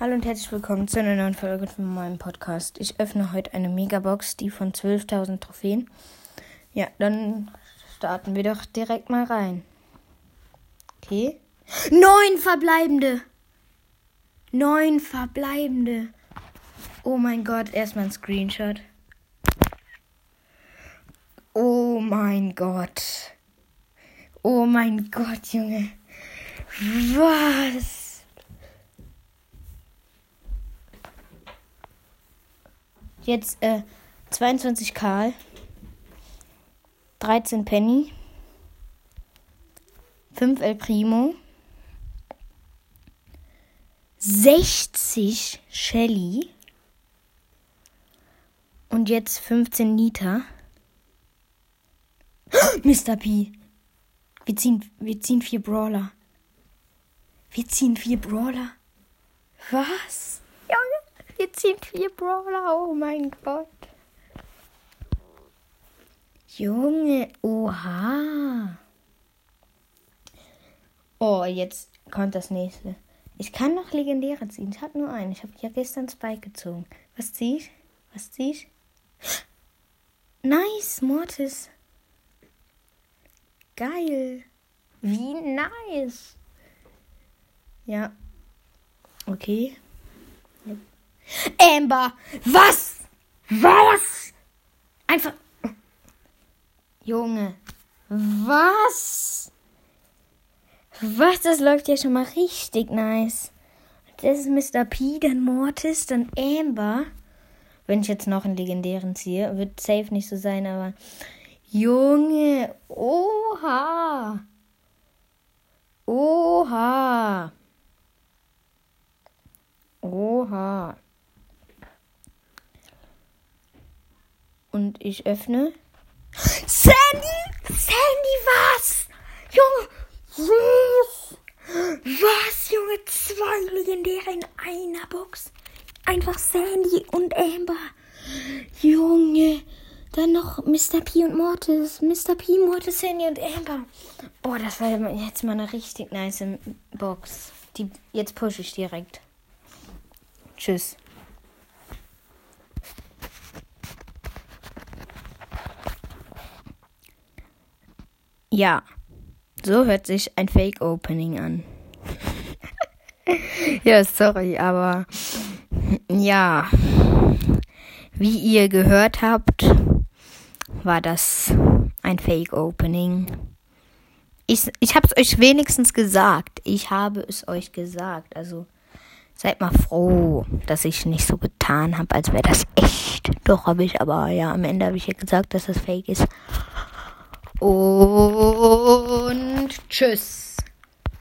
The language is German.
Hallo und herzlich willkommen zu einer neuen Folge von meinem Podcast. Ich öffne heute eine Megabox, die von 12.000 Trophäen. Ja, dann starten wir doch direkt mal rein. Okay. Neun verbleibende. Neun verbleibende. Oh mein Gott, erstmal ein Screenshot. Oh mein Gott. Oh mein Gott, Junge. Was? Jetzt äh, 22 Karl, 13 Penny, 5 El Primo, 60 Shelly und jetzt 15 Nita. Mr. P. Wir ziehen, wir ziehen vier Brawler. Wir ziehen vier Brawler. Was? Wir ziehen vier Brawler. Oh mein Gott. Junge, oha. Oh, jetzt kommt das nächste. Ich kann noch Legendäre ziehen. Ich habe nur einen. Ich habe ja gestern Spike gezogen. Was zieh ich? Was zieh ich? Nice, Mortis. Geil. Wie nice. Ja. Okay. Amber. Was? Was? Einfach. Junge. Was? Was? Das läuft ja schon mal richtig nice. Das ist Mr. P, dann Mortis, dann Amber. Wenn ich jetzt noch einen legendären ziehe, wird safe nicht so sein, aber. Junge. Oha. Oha. Oha. Und ich öffne. Sandy! Sandy, was? Junge! Was? Was, Junge? Zwei Legendäre in einer Box. Einfach Sandy und Amber. Junge. Dann noch Mr. P und Mortis. Mr. P, Mortis, Sandy und Amber. Boah, das war jetzt mal eine richtig nice Box. Die, jetzt pushe ich direkt. Tschüss. Ja, so hört sich ein Fake Opening an. ja, sorry, aber ja, wie ihr gehört habt, war das ein Fake Opening. Ich, ich habe es euch wenigstens gesagt. Ich habe es euch gesagt. Also seid mal froh, dass ich nicht so getan habe, als wäre das echt. Doch habe ich, aber ja, am Ende habe ich ja gesagt, dass das Fake ist. Und tschüss.